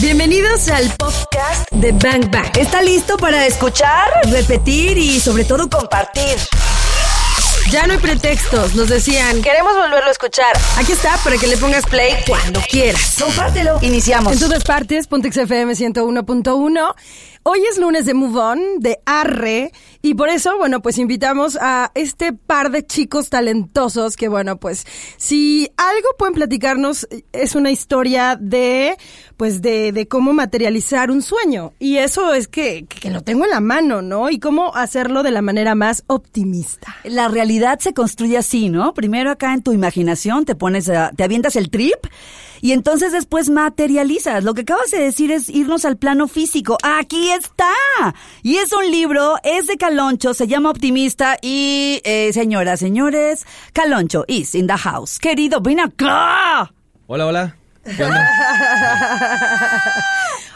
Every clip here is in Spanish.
Bienvenidos al podcast de Bang Bang. ¿Está listo para escuchar, repetir y sobre todo compartir? Ya no hay pretextos, nos decían. Queremos volverlo a escuchar. Aquí está para que le pongas play cuando quieras. Compártelo. Iniciamos. En todas partes, Pontex FM 101.1. Hoy es lunes de Move On, de Arre, y por eso, bueno, pues invitamos a este par de chicos talentosos que, bueno, pues si algo pueden platicarnos es una historia de, pues de, de cómo materializar un sueño. Y eso es que, que lo tengo en la mano, ¿no? Y cómo hacerlo de la manera más optimista. La realidad se construye así, ¿no? Primero acá en tu imaginación te pones, te avientas el trip y entonces después materializas. Lo que acabas de decir es irnos al plano físico. Aquí está. Y es un libro, es de Caloncho, se llama Optimista y, eh, señoras, señores, Caloncho is in the house. Querido, ven acá. Hola, hola. ¿Qué onda?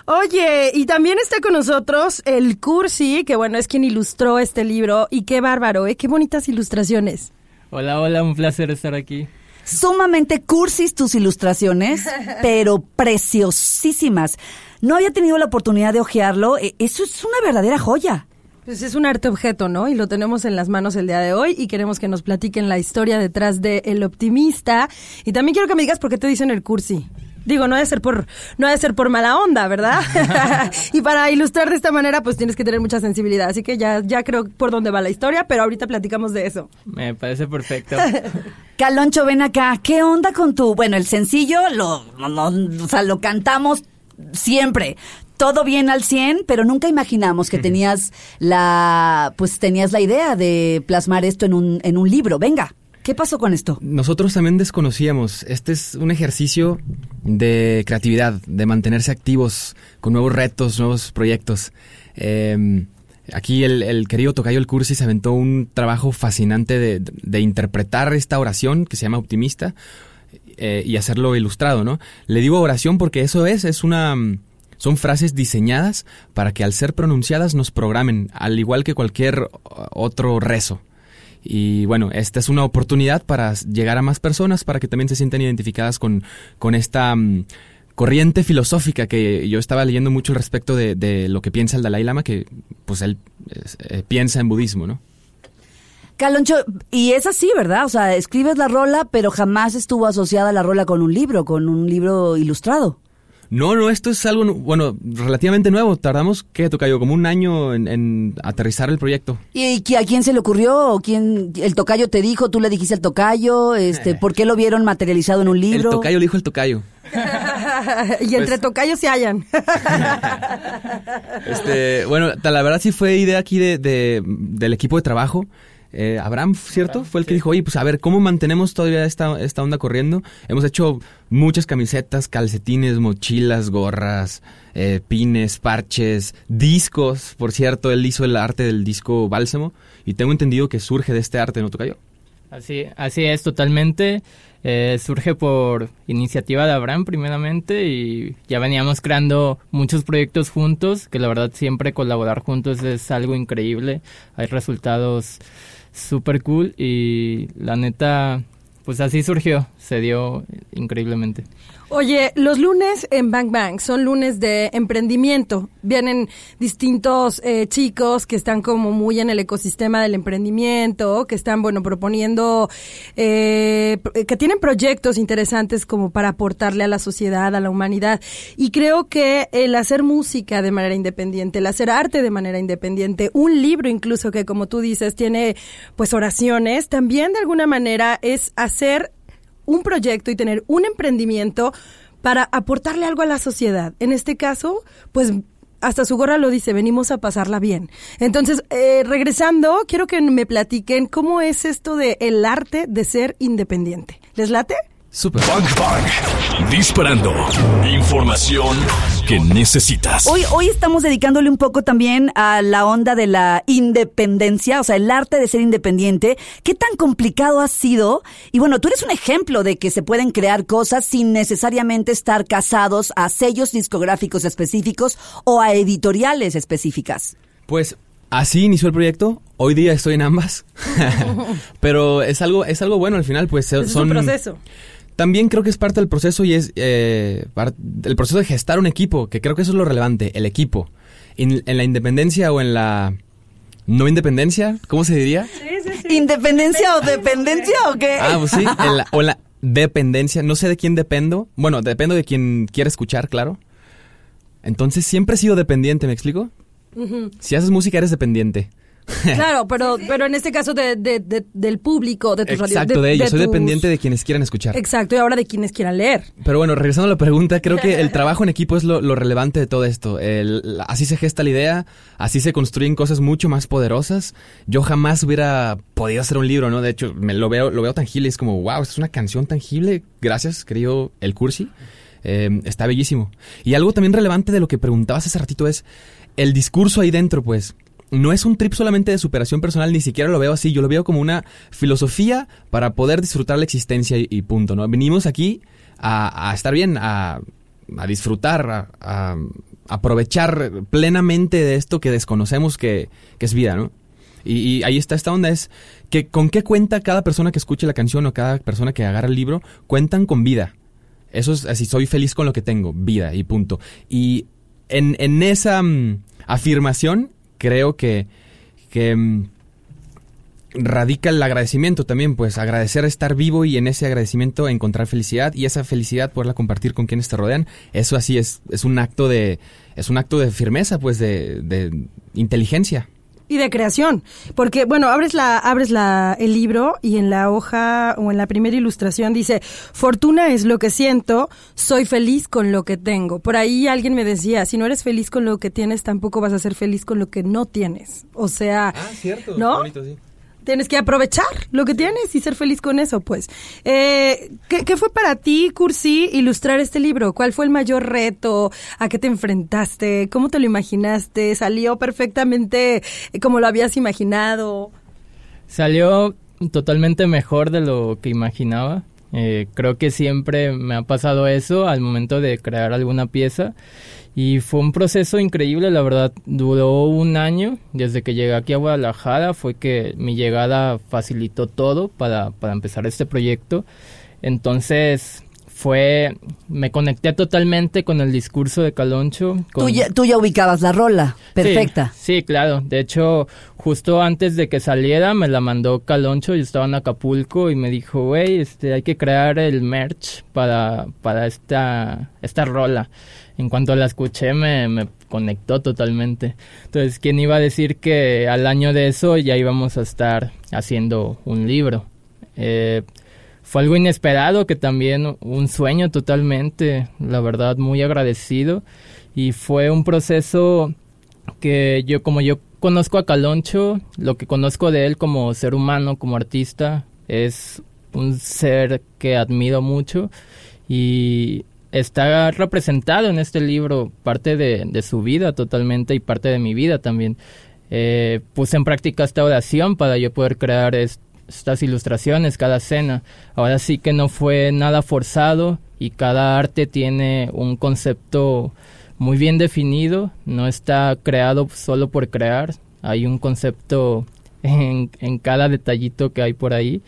Oye, y también está con nosotros el Cursi, que bueno, es quien ilustró este libro. Y qué bárbaro, ¿eh? Qué bonitas ilustraciones. Hola, hola, un placer estar aquí. Sumamente cursis tus ilustraciones, pero preciosísimas. No había tenido la oportunidad de ojearlo. E- Eso es una verdadera joya. Pues es un arte objeto, ¿no? Y lo tenemos en las manos el día de hoy y queremos que nos platiquen la historia detrás de El Optimista. Y también quiero que me digas por qué te dicen el cursi. Digo, no debe ser por, no debe ser por mala onda, ¿verdad? y para ilustrar de esta manera, pues tienes que tener mucha sensibilidad. Así que ya, ya creo por dónde va la historia, pero ahorita platicamos de eso. Me parece perfecto. Caloncho, ven acá. ¿Qué onda con tu...? Bueno, el sencillo lo, o sea, lo cantamos siempre. Todo bien al 100, pero nunca imaginamos que tenías la... Pues tenías la idea de plasmar esto en un, en un libro. Venga, ¿qué pasó con esto? Nosotros también desconocíamos. Este es un ejercicio de creatividad, de mantenerse activos con nuevos retos, nuevos proyectos. Eh, aquí el, querido Tocayo El Cursi se aventó un trabajo fascinante de, interpretar esta oración que se llama Optimista eh, y hacerlo ilustrado, ¿no? Le digo oración porque eso es, es una... Son frases diseñadas para que al ser pronunciadas nos programen, al igual que cualquier otro rezo. Y bueno, esta es una oportunidad para llegar a más personas, para que también se sientan identificadas con, con esta mm, corriente filosófica que yo estaba leyendo mucho al respecto de, lo que piensa el Dalai Lama, que pues él eh, piensa en budismo, ¿no? Caloncho, y es así, ¿verdad? O sea, escribes la rola, pero jamás estuvo asociada la rola con un libro, con un libro ilustrado. No, no, esto es algo, bueno, relativamente nuevo. Tardamos, ¿qué, Tocayo? Como un año en, en aterrizar el proyecto. ¿Y qui- a quién se le ocurrió? ¿O quién, el tocayo te dijo? ¿Tú le dijiste al tocayo? Este, ¿Por qué lo vieron materializado en un libro? El Tocayo le dijo el Tocayo. y entre tocayos se hallan. Este, bueno, la verdad sí fue idea aquí de, de- del equipo de trabajo. Eh, Abraham, ¿cierto? fue el que dijo, oye, pues a ver, ¿cómo mantenemos todavía esta, esta onda corriendo? Hemos hecho muchas camisetas, calcetines, mochilas, gorras, eh, pines, parches, discos. Por cierto, él hizo el arte del disco Bálsamo y tengo entendido que surge de este arte, ¿no, Tocayo? Así, así es, totalmente. Eh, surge por iniciativa de Abraham primeramente y ya veníamos creando muchos proyectos juntos, que la verdad siempre colaborar juntos es algo increíble. Hay resultados súper cool y la neta, pues así surgió, se dio increíblemente. Oye, los lunes en Bang Bang son lunes de emprendimiento. Vienen distintos eh, chicos que están como muy en el ecosistema del emprendimiento, que están, bueno, proponiendo, eh, pr- que tienen proyectos interesantes como para aportarle a la sociedad, a la humanidad. Y creo que el hacer música de manera independiente, el hacer arte de manera independiente, un libro incluso que, como tú dices, tiene pues oraciones, también de alguna manera es hacer un proyecto y tener un emprendimiento para aportarle algo a la sociedad. En este caso, pues hasta su gorra lo dice, venimos a pasarla bien. Entonces, eh, regresando, quiero que me platiquen cómo es esto de el arte de ser independiente. ¿Les late? Súper. Bang Bang. Disparando. Información que necesitas. Hoy, hoy estamos dedicándole un poco también a la onda de la independencia, o sea, el arte de ser independiente. ¿Qué tan complicado ha sido? Y bueno, tú eres un ejemplo de que se pueden crear cosas sin necesariamente estar casados a sellos discográficos específicos o a editoriales específicas. Pues así inició el proyecto. Hoy día estoy en ambas. Pero es algo, es algo bueno al final, pues Es son. un proceso. También creo que es parte del proceso y es eh, el proceso de gestar un equipo, que creo que eso es lo relevante, el equipo. En, la independencia o en la no independencia, ¿cómo se diría? ¿Independencia o dependencia o qué? Ah, pues sí, o la dependencia, no sé de quién dependo. Bueno, dependo de quien quiera escuchar, claro. Entonces siempre he sido dependiente, ¿me explico? Si haces música eres dependiente. Claro, pero, pero en este caso de, del público, de tus Exacto, de, ellos. Soy dependiente de quienes quieran escuchar. Exacto, y ahora de quienes quieran leer. Pero bueno, regresando a la pregunta, creo que el trabajo en equipo es lo, relevante de todo esto. así se gesta la idea, así se construyen cosas mucho más poderosas. Yo jamás hubiera podido hacer un libro, ¿no? De hecho, me lo veo, lo veo tangible y es como, wow, es una canción tangible. Gracias, querido El Cursi. Eh, está bellísimo. Y algo también relevante de lo que preguntabas hace ratito es el discurso ahí dentro, pues no es un trip solamente de superación personal, ni siquiera lo veo así, yo lo veo como una filosofía para poder disfrutar la existencia y, punto, ¿no? Venimos aquí a, estar bien, a, disfrutar, a, aprovechar plenamente de esto que desconocemos que, es vida, ¿no? Y, ahí está esta onda, es que con qué cuenta cada persona que escuche la canción o cada persona que agarra el libro, cuentan con vida. Eso es así, soy feliz con lo que tengo, vida y punto. Y en, en esa mm, afirmación creo que, mm, radica el agradecimiento también, pues agradecer estar vivo y en ese agradecimiento encontrar felicidad y esa felicidad poderla compartir con quienes te rodean. Eso así es, es un acto de, es un acto de firmeza, pues de, de inteligencia. Y de creación, porque bueno, abres la abres la el libro y en la hoja o en la primera ilustración dice, "Fortuna es lo que siento, soy feliz con lo que tengo." Por ahí alguien me decía, "Si no eres feliz con lo que tienes, tampoco vas a ser feliz con lo que no tienes." O sea, ah, cierto, ¿no? sí tienes que aprovechar lo que tienes y ser feliz con eso, pues. Eh, ¿qué, fue para ti, Cursi, ilustrar este libro? ¿Cuál fue el mayor reto? ¿A qué te enfrentaste? ¿Cómo te lo imaginaste? ¿Salió perfectamente eh, como lo habías imaginado? Salió totalmente mejor de lo que imaginaba. Eh, creo que siempre me ha pasado eso al momento de crear alguna pieza y fue un proceso increíble, la verdad, duró un año desde que llegué aquí a Guadalajara, fue que mi llegada facilitó todo para, para empezar este proyecto. Entonces, fue, me conecté totalmente con el discurso de Caloncho. Tú, ya, tú, ya, ubicabas la rola, perfecta. Sí, claro. De hecho, justo antes de que saliera, me la mandó Caloncho. Yo estaba en Acapulco y me dijo, güey, este, hay que crear el merch para, para esta, esta rola en cuanto la escuché me, me conectó totalmente. Entonces, ¿quién iba a decir que al año de eso ya íbamos a estar haciendo un libro? Eh, fue algo inesperado, que también un sueño totalmente, la verdad, muy agradecido. Y fue un proceso que yo, como yo conozco a Caloncho, lo que conozco de él como ser humano, como artista, es un ser que admiro mucho y está representado en este libro parte de, su vida totalmente y parte de mi vida también. Eh, puse en práctica esta oración para yo poder crear estas ilustraciones, cada escena. Ahora sí que no fue nada forzado y cada arte tiene un concepto muy bien definido, no está creado solo por crear, hay un concepto en, en cada detallito que hay por ahí.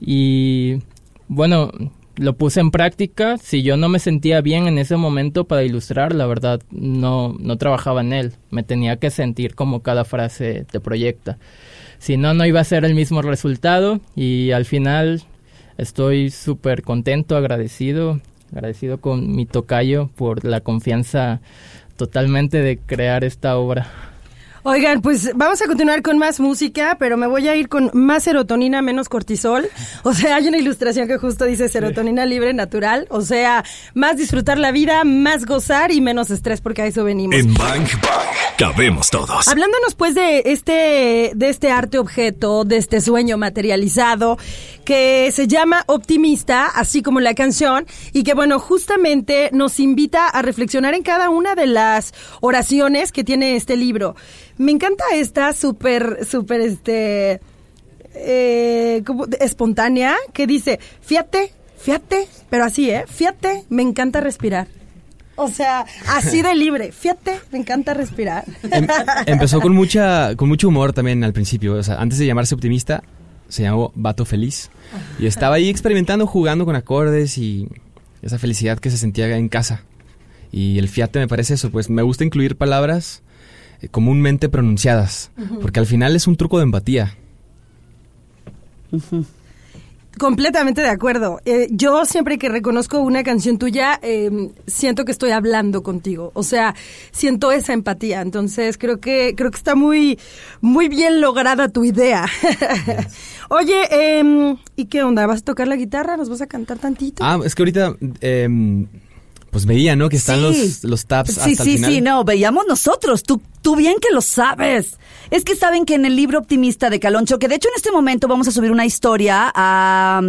Y bueno, lo puse en práctica. Si yo no me sentía bien en ese momento para ilustrar, la verdad no, no trabajaba en él. Me tenía que sentir como cada frase te proyecta. Si no, no iba a ser el mismo resultado y al final estoy súper contento, agradecido, agradecido con mi tocayo por la confianza totalmente de crear esta obra. Oigan, pues vamos a continuar con más música, pero me voy a ir con más serotonina, menos cortisol. O sea, hay una ilustración que justo dice serotonina libre, natural. O sea, más disfrutar la vida, más gozar y menos estrés, porque a eso venimos. En Bang Bang, cabemos todos. Hablándonos pues de este, de este arte objeto, de este sueño materializado, que se llama Optimista, así como la canción, y que bueno, justamente nos invita a reflexionar en cada una de las oraciones que tiene este libro. Me encanta esta súper, súper, este, eh, espontánea, que dice, fíjate, fíjate, pero así, ¿eh? Fíjate, me encanta respirar. O sea, así de libre. Fíjate, me encanta respirar. Em, empezó con mucha, con mucho humor también al principio. O sea, antes de llamarse optimista, se llamó Vato Feliz. Y estaba ahí experimentando, jugando con acordes y esa felicidad que se sentía en casa. Y el fiate me parece eso, pues me gusta incluir palabras eh, comúnmente pronunciadas, porque al final es un truco de empatía. Completamente de acuerdo. Eh, yo siempre que reconozco una canción tuya, eh, siento que estoy hablando contigo. O sea, siento esa empatía. Entonces creo que creo que está muy muy bien lograda tu idea. Oye, em, ¿y qué onda? ¿Vas a tocar la guitarra? ¿Nos vas a cantar tantito? Ah, es que ahorita em, pues veía, ¿no? Que están Sí. los, los tabs Sí, hasta sí, el final. sí, no, veíamos nosotros. Tú, tú bien que lo sabes. Es que saben que en el libro optimista de Caloncho, que de hecho en este momento vamos a subir una historia a...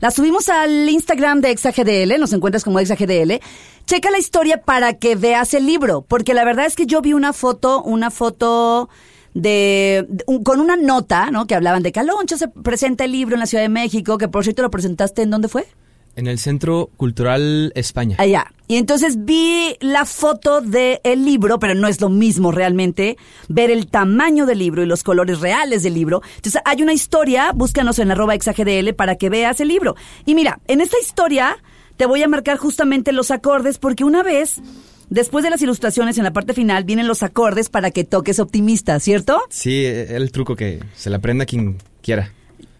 La subimos al Instagram de ExaGDL, nos encuentras como ExaGDL. Checa la historia para que veas el libro, porque la verdad es que yo vi una foto, una foto de, con una nota, ¿no? Que hablaban de Caloncho, se presenta el libro en la Ciudad de México, que por cierto lo presentaste en dónde fue? En el Centro Cultural España. Allá. Y entonces vi la foto del libro, pero no es lo mismo realmente ver el tamaño del libro y los colores reales del libro. Entonces hay una historia, búscanos en arroba exagdl para que veas el libro. Y mira, en esta historia te voy a marcar justamente los acordes porque una vez, después de las ilustraciones en la parte final, vienen los acordes para que toques optimista, ¿cierto? Sí, el truco que se le aprenda quien quiera.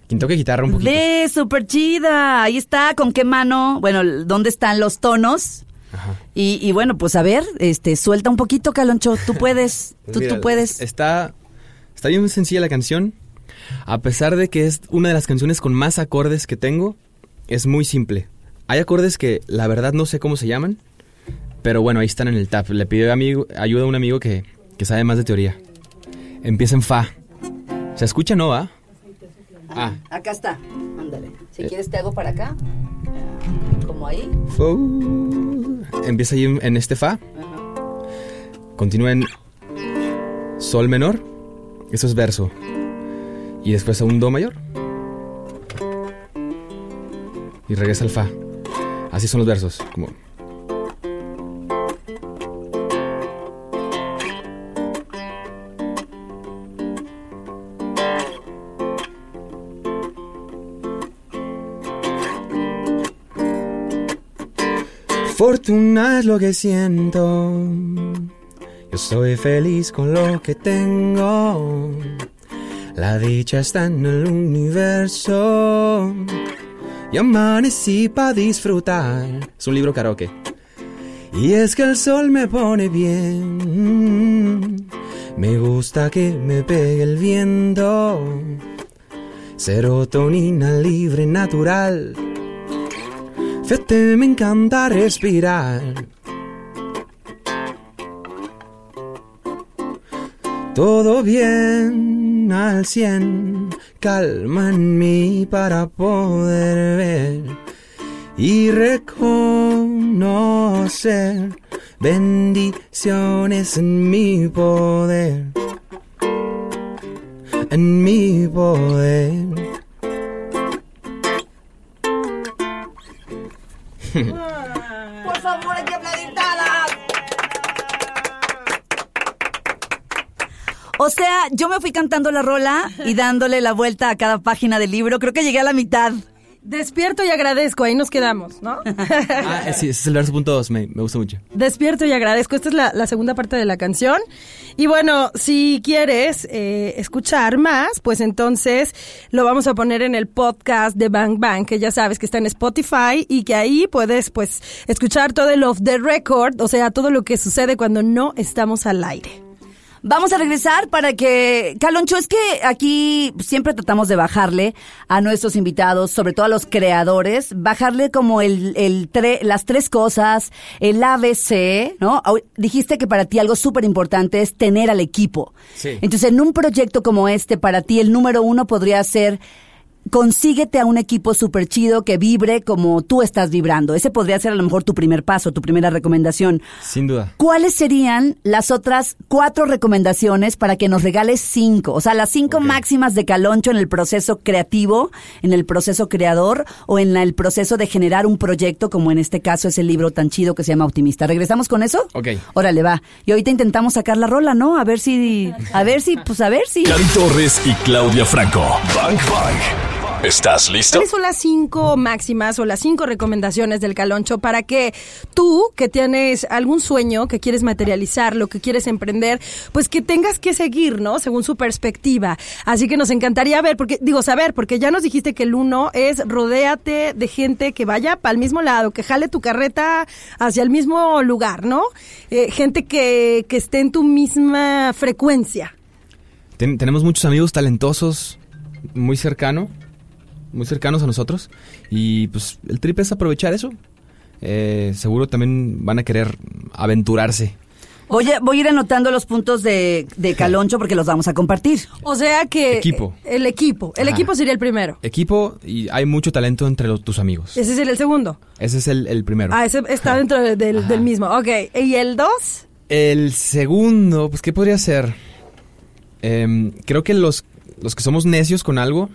Quien toque guitarra un poquito. Ve, súper chida. Ahí está, con qué mano, bueno, ¿dónde están los tonos? Ajá. Y, y bueno, pues a ver, este, suelta un poquito, Caloncho. Tú puedes, Pues tú, mira, tú puedes. Está, está bien sencilla la canción. A pesar de que es una de las canciones con más acordes que tengo, es muy simple. Hay acordes que la verdad no sé cómo se llaman, pero bueno, ahí están en el tab. Le pido amigo, ayuda a un amigo que, que sabe más de teoría. Empieza en Fa. ¿Se escucha no, va? Ah, Acá está, ándale. Si quieres te hago para acá, como ahí. Empieza ahí en, en este Fa. Continúa en Sol menor. Eso es verso. Y después a un Do mayor. Y regresa al Fa. Así son los versos. Como. Fortuna es lo que siento. Yo soy feliz con lo que tengo. La dicha está en el universo. Y amanecí para disfrutar. Es un libro karaoke. Y es que el sol me pone bien. Me gusta que me pegue el viento. Serotonina libre, natural. Fíjate, me encanta respirar. Todo bien al cien, calma en mí para poder ver y reconocer bendiciones en mi poder, en mi poder. Por favor, hay que. O sea, yo me fui cantando la rola y dándole la vuelta a cada página del libro. Creo que llegué a la mitad. Despierto y agradezco, ahí nos quedamos, ¿no? Ah, sí, ese es el verso punto dos, me, me gusta mucho. Despierto y agradezco. Esta es la, la segunda parte de la canción. Y bueno, si quieres eh, escuchar más, pues entonces lo vamos a poner en el podcast de Bang Bang, que ya sabes que está en Spotify y que ahí puedes pues escuchar todo el off the record, o sea, todo lo que sucede cuando no estamos al aire. Vamos a regresar para que, Caloncho, es que aquí siempre tratamos de bajarle a nuestros invitados, sobre todo a los creadores, bajarle como el, el tre- las tres cosas, el ABC, ¿no? Dijiste que para ti algo súper importante es tener al equipo. Sí. Entonces, en un proyecto como este, para ti el número uno podría ser consíguete a un equipo súper chido que vibre como tú estás vibrando. Ese podría ser a lo mejor tu primer paso, tu primera recomendación. Sin duda. ¿Cuáles serían las otras cuatro recomendaciones para que nos regales cinco? O sea, las cinco máximas de Caloncho en el proceso creativo, en el proceso creador o en la- el proceso de generar un proyecto, como en este caso es el libro tan chido que se llama Optimista. ¿Regresamos con eso? Ok. Órale, va. Y ahorita intentamos sacar la rola, ¿no? A ver si, a ver si, pues a ver si. Cari Torres y Claudia Franco. Bang Bang. ¿Estás listo? ¿Cuáles son las cinco máximas o las cinco recomendaciones del Caloncho para que tú, que tienes algún sueño, que quieres materializar, lo que quieres emprender, pues que tengas que seguir, ¿no? Según su perspectiva. Así que nos encantaría ver, porque, digo, saber, porque ya nos dijiste que el uno es rodéate de gente que vaya para el mismo lado, que jale tu carreta hacia el mismo lugar, ¿no? Eh, gente que, que esté en tu misma frecuencia. Ten- tenemos muchos amigos talentosos, muy cercano, muy cercanos a nosotros. Y pues el trip es aprovechar eso. Eh, seguro también van a querer aventurarse. Voy a, voy a ir anotando los puntos de, de Caloncho porque los vamos a compartir. O sea que... Equipo. El equipo. El Ajá. equipo sería el primero. Equipo y hay mucho talento entre los- tus amigos. Ese sería el segundo. Ese es el, el primero. Ah, ese está dentro de- del, del mismo. Ok. ¿Y el dos? El segundo, pues, ¿qué podría ser? Em, creo que los, los que somos necios con algo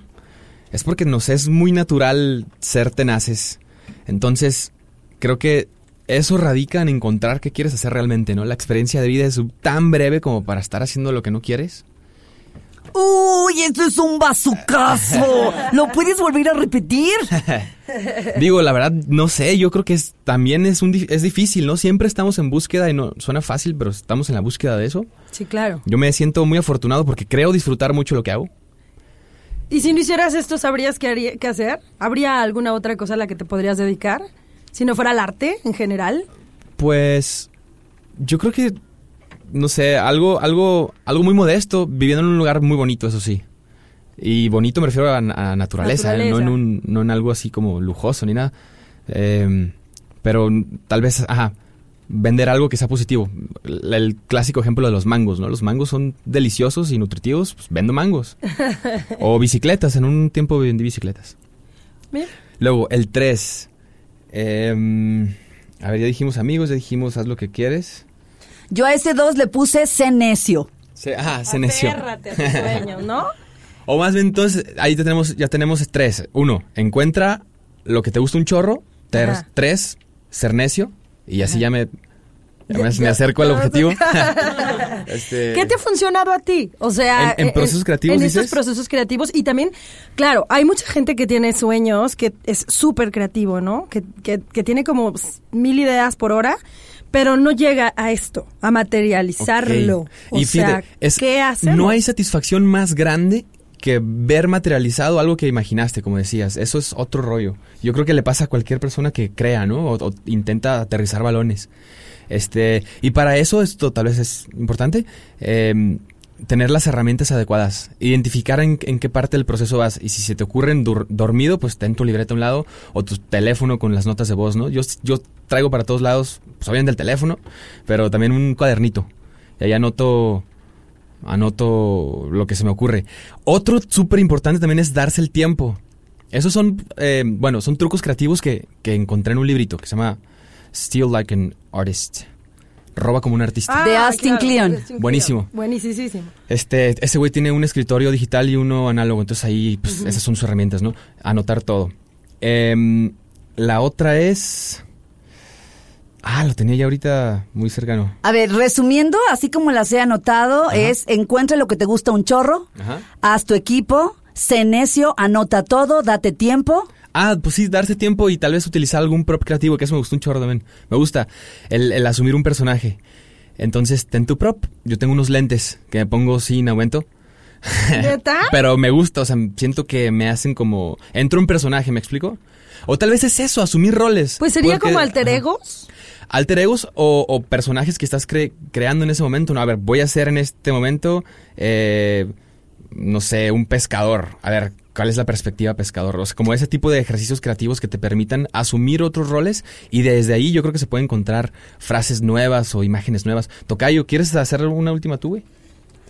es porque nos es muy natural ser tenaces. Entonces, creo que eso radica en encontrar qué quieres hacer realmente, ¿no? La experiencia de vida es tan breve como para estar haciendo lo que no quieres. ¡Uy, esto es un bazucazo! ¿Lo puedes volver a repetir? Digo, la verdad, no sé, yo creo que es, también es, un, es difícil, ¿no? Siempre estamos en búsqueda y no suena fácil, pero estamos en la búsqueda de eso. Sí, claro. Yo me siento muy afortunado porque creo disfrutar mucho lo que hago. ¿Y si no hicieras esto, sabrías qué, haría- qué hacer? ¿Habría alguna otra cosa a la que te podrías dedicar? Si no fuera el arte en general. Pues yo creo que no sé, algo algo algo muy modesto, viviendo en un lugar muy bonito, eso sí. Y bonito me refiero a, a naturaleza, ¿eh? No en un no en algo así como lujoso ni nada. Em, pero tal vez, ajá, vender algo que sea positivo. El, el clásico ejemplo de los mangos, ¿no? Los mangos son deliciosos y nutritivos, pues vendo mangos. o bicicletas, en un tiempo vendí bicicletas. Mira. Luego, el 3. a ver, ya dijimos amigos, ya dijimos haz lo que quieres. Yo a ese dos le puse sé necio. Se, ajá, se neció. Aférrate a tus sueños, ¿no? O más bien, entonces, ahí ya tenemos, ya tenemos tres. Uno, encuentra lo que te gusta un chorro. Ter- tres, ser necio. Y así ya me, ya me, acerco al objetivo. Este, ¿Qué te ha funcionado a ti? O sea, ¿En- en procesos creativos, En estos dices? procesos creativos. Y también, claro, hay mucha gente que tiene sueños, que es súper creativo, ¿no? Que, que, que tiene como mil ideas por hora, pero no llega a esto, a materializarlo. O y sea, es- ¿qué hacemos? no hay satisfacción más grande que ver materializado algo que imaginaste, como decías. Eso es otro rollo. Yo creo que le pasa a cualquier persona que crea, ¿no? O, intenta aterrizar balones. Este, y para eso esto tal vez es importante. em, tener las herramientas adecuadas, identificar en, qué parte del proceso vas y si se te ocurre en dur- dormido, pues ten tu libreta a un lado o tu teléfono con las notas de voz, ¿no? Yo, yo traigo para todos lados, pues obviamente el teléfono, pero también un cuadernito y ahí anoto, anoto lo que se me ocurre. Otro súper importante también es darse el tiempo. Esos son, eh, bueno, son trucos creativos que, que encontré en un librito que se llama Steal Like an Artist. Roba como un artista. De Austin Kleon. de Austin Buenísimo. Kleon. Buenísimo. Este, ese güey tiene un escritorio digital y uno análogo, entonces ahí, pues, esas son sus herramientas, ¿no? Anotar todo. Em, la otra es... Ah, lo tenía ya ahorita muy cercano. A ver, resumiendo, así como las he anotado, es encuentra lo que te gusta un chorro, Ajá. haz tu equipo, sé necio, anota todo, date tiempo. Ah, pues sí, darse tiempo y tal vez utilizar algún prop creativo, que eso me gustó un chorro también. Me gusta el, el asumir un personaje. Entonces, ten tu prop. Yo tengo unos lentes que me pongo sin aumento. ¿Neta? Pero me gusta, o sea, siento que me hacen como... Entro un personaje, ¿me explico? O tal vez es eso, asumir roles. Pues sería Porque- como alter Ajá. egos. Alter egos o, o personajes que estás cre- creando en ese momento. No, a ver, voy a ser en este momento, eh, no sé, un pescador. A ver, ¿cuál es la perspectiva pescador? O sea, como ese tipo de ejercicios creativos que te permitan asumir otros roles y desde ahí yo creo que se pueden encontrar frases nuevas o imágenes nuevas. Tocayo, ¿quieres hacer una última tú, güey?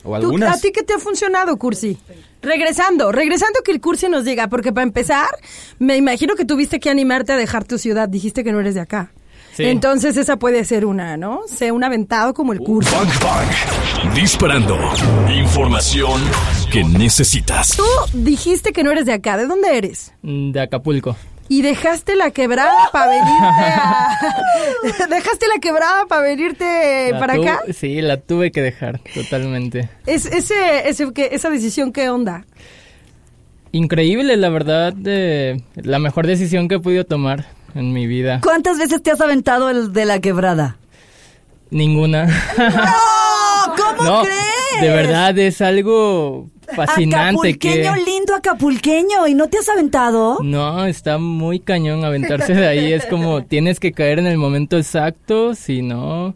O ¿Tú- algunas. ¿A ti qué te ha funcionado, Cursi? Regresando, regresando que el Cursi nos diga, porque para empezar, me imagino que tuviste que animarte a dejar tu ciudad, dijiste que no eres de acá. Sí. Entonces esa puede ser una, ¿no? Sé un aventado como el Cursi. Bang Bang. Disparando. Información que necesitas. Tú dijiste que no eres de acá, ¿de dónde eres? De Acapulco. Y dejaste la quebrada para venirte a... dejaste la quebrada para venirte La para acá. Sí, la tuve que dejar, totalmente. Es, ese, ese, que- esa decisión, ¿qué onda? Increíble, la verdad, de la mejor decisión que he podido tomar en mi vida. ¿Cuántas veces te has aventado el de la quebrada? Ninguna. ¡No! ¿Cómo no, crees? de verdad es algo fascinante que lindo, acapulqueño. ¿Y no te has aventado? no, está muy cañón aventarse de ahí, es como tienes que caer en el momento exacto, si no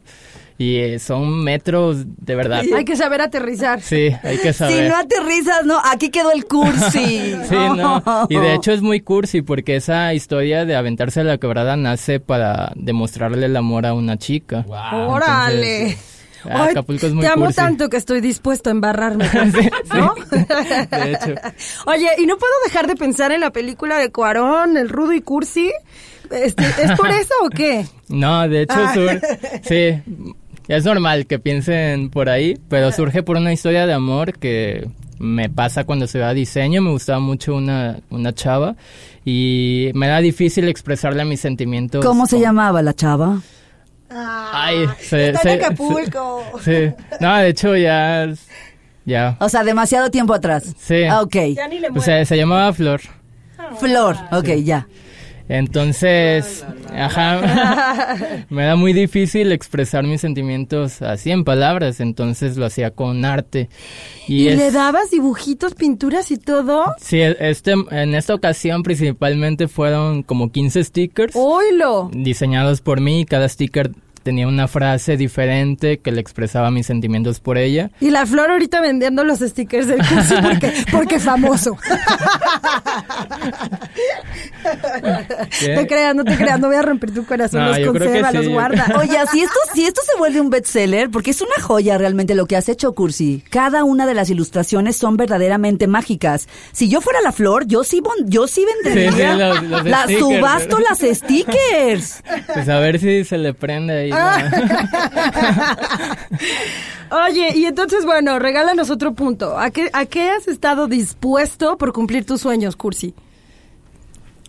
y eh, son metros de verdad. Hay que saber aterrizar. Sí, hay que saber. Si no aterrizas, no. Aquí quedó el cursi. Sí, no. Y de hecho es muy cursi porque esa historia de aventarse a la quebrada nace para demostrarle el amor a una chica. ¡Órale! Entonces, ah, Ay, Acapulco es muy te amo cursi. tanto que estoy dispuesto a embarrarme. ¿no? de hecho. Oye, y no puedo dejar de pensar en la película de Cuarón, El Rudo y Cursi. Este, ¿Es por eso o qué? No, de hecho, Ah. sur- sí, es normal que piensen por ahí, pero surge por una historia de amor que me pasa cuando se a diseño. Me gustaba mucho una, una chava y me era difícil expresarle mis sentimientos. ¿Cómo se con- llamaba la chava? Ay, se, Está se- en Acapulco. se- sí. No, de hecho ya, ya, O sea, demasiado tiempo atrás. Sí. Ah, ok. Ya ni le pues muevo. se, se llamaba Flor. Flor. Ok, ya. Entonces, ajá, me era muy difícil expresar mis sentimientos así en palabras, entonces lo hacía con arte. ¿Y, Y, es- le dabas dibujitos, pinturas y todo? Sí, este, en esta ocasión principalmente fueron como 15 stickers ¡Oilo! diseñados por mí cada sticker tenía una frase diferente que le expresaba mis sentimientos por ella. Y la flor ahorita vendiendo los stickers del curso porque, porque famoso. ¿Qué? No te creas, no te creas, no voy a romper tu corazón, No, los conserva, los guarda. Oye, si esto, si esto se vuelve un bestseller, porque es una joya realmente lo que has hecho, Cursi. Cada una de las ilustraciones son verdaderamente mágicas. Si yo fuera la flor, yo sí, bon- yo sí vendería. Sí, sí, los- los la stickers. subasto las stickers. Pues a ver si se le prende ahí. Oye, y entonces, bueno, regálanos otro punto. ¿A qué, ¿A qué has estado dispuesto por cumplir tus sueños, Cursi?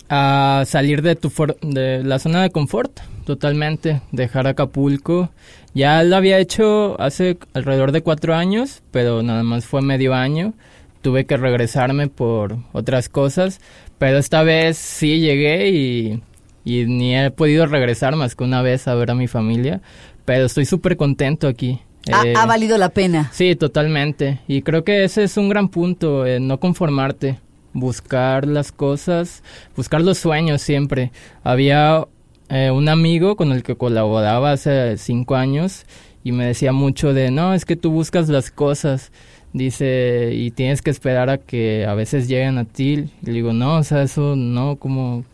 a salir de tu for- de la zona de confort totalmente dejar Acapulco ya lo había hecho hace alrededor de cuatro años pero nada más fue medio año tuve que regresarme por otras cosas pero esta vez sí llegué y, y ni he podido regresar más que una vez a ver a mi familia pero estoy súper contento aquí Ha, Eh, ha valido la pena. Sí, totalmente. Y creo que ese es un gran punto, eh, no conformarte, buscar las cosas, buscar los sueños siempre. Había eh, un amigo con el que colaboraba hace cinco años y me decía mucho de, no, es que tú buscas las cosas, dice, y tienes que esperar a que a veces lleguen a ti. Y le digo, no, o sea, eso no, como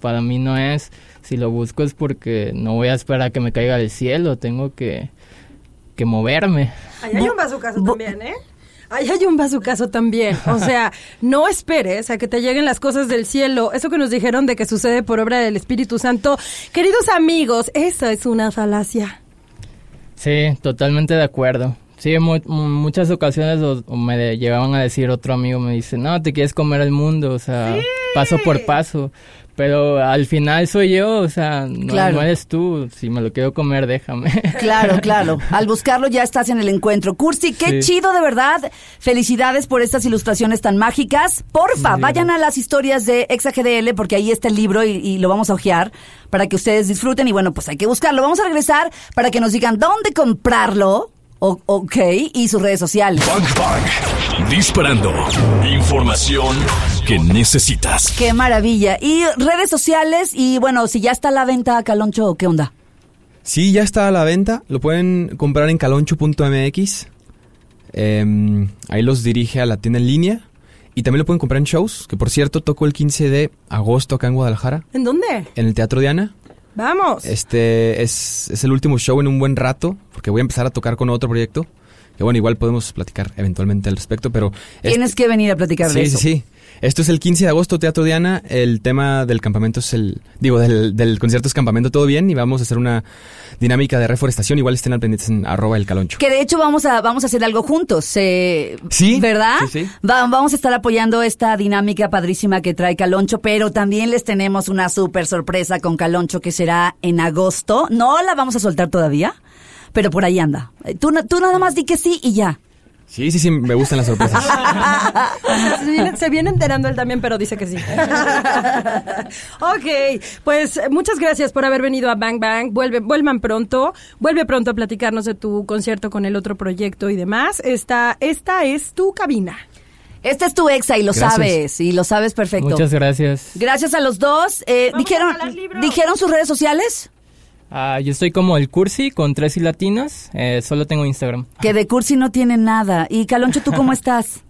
para mí no es. Si lo busco es porque no voy a esperar a que me caiga del cielo, tengo que, que moverme. Ahí hay un bazucazo también, ¿eh? Ahí hay un bazucazo también. O sea, no esperes a que te lleguen las cosas del cielo. Eso que nos dijeron de que sucede por obra del Espíritu Santo. Queridos amigos, esa es una falacia. Sí, totalmente de acuerdo. Sí, en mu- muchas ocasiones me llegaban a decir otro amigo, me dice, no, te quieres comer el mundo, o sea, paso por paso. Pero al final soy yo, o sea, no, Claro. no eres tú. Si me lo quiero comer, déjame. Claro, claro. Al buscarlo ya estás en el encuentro. Cursi, qué Sí. chido de verdad. Felicidades por estas ilustraciones tan mágicas. Porfa, Sí. vayan a las historias de ExaGDL porque ahí está el libro y, y lo vamos a hojear para que ustedes disfruten y bueno, pues hay que buscarlo. Vamos a regresar para que nos digan dónde comprarlo. O- ok, y sus redes sociales. Bang Bang. Disparando. Información que necesitas. Qué maravilla. Y redes sociales y bueno, si ya está a la venta Caloncho, ¿qué onda? Sí, ya está a la venta. Lo pueden comprar en caloncho.mx. Em, ahí los dirige a la tienda en línea. Y también lo pueden comprar en shows, que por cierto toco el 15 de agosto acá en Guadalajara, ¿En dónde? en el Teatro Diana. Vamos. Este es, es el último show en un buen rato, porque voy a empezar a tocar con otro proyecto, que bueno, igual podemos platicar eventualmente al respecto, pero... Tienes que venir a platicar sí, de eso. Sí, sí, Esto es el 15 de agosto, Teatro Diana. El tema del campamento es el... Digo, del, del concierto es Campamento Todo Bien y vamos a hacer una dinámica de reforestación. Igual estén al pendientes en arroba el caloncho. Que de hecho vamos a, vamos a hacer algo juntos. Eh, sí. ¿Verdad? Sí, sí. Va- vamos a estar apoyando esta dinámica padrísima que trae Caloncho, pero también les tenemos una súper sorpresa con Caloncho que será en agosto. No la vamos a soltar todavía, pero por ahí anda. Eh, Tú, tú nada más di que sí y ya. Sí, sí, sí, me gustan las sorpresas. se, viene, se viene enterando él también, pero dice que sí. ok, pues muchas gracias por haber venido a Bang Bang. Vuelve, vuelvan pronto. Vuelve pronto a platicarnos de tu concierto con el otro proyecto y demás. Esta, esta es tu cabina. Este es tu exa y lo Gracias. sabes, y lo sabes perfecto. Muchas gracias. Gracias a los dos. Eh, ¿dijeron. ¿Dijeron sus redes sociales? Ah, yo estoy como el Cursi con tres y latinas. eh, solo tengo Instagram. Que de cursi no tienen nada. Y Caloncho, ¿tú cómo estás?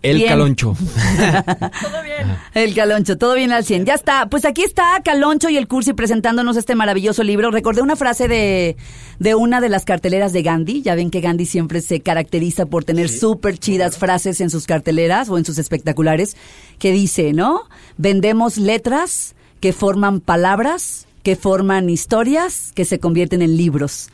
El Bien. caloncho. Todo bien. El Caloncho, todo bien al 100. Ya está, pues aquí está Caloncho y el Cursi presentándonos este maravilloso libro. Recordé una frase de, de una de las carteleras de Gandhi. Ya ven que Gandhi siempre se caracteriza por tener súper chidas frases en sus carteleras o en sus espectaculares, que dice, ¿no? Vendemos letras que forman palabras, que forman historias, que se convierten en libros.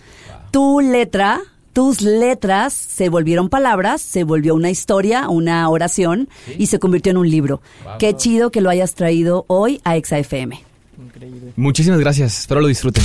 Tu letra tus letras se volvieron palabras, se volvió una historia, una oración y se convirtió en un libro. Qué chido que lo hayas traído hoy a ExaFM. Muchísimas gracias. Espero lo disfruten.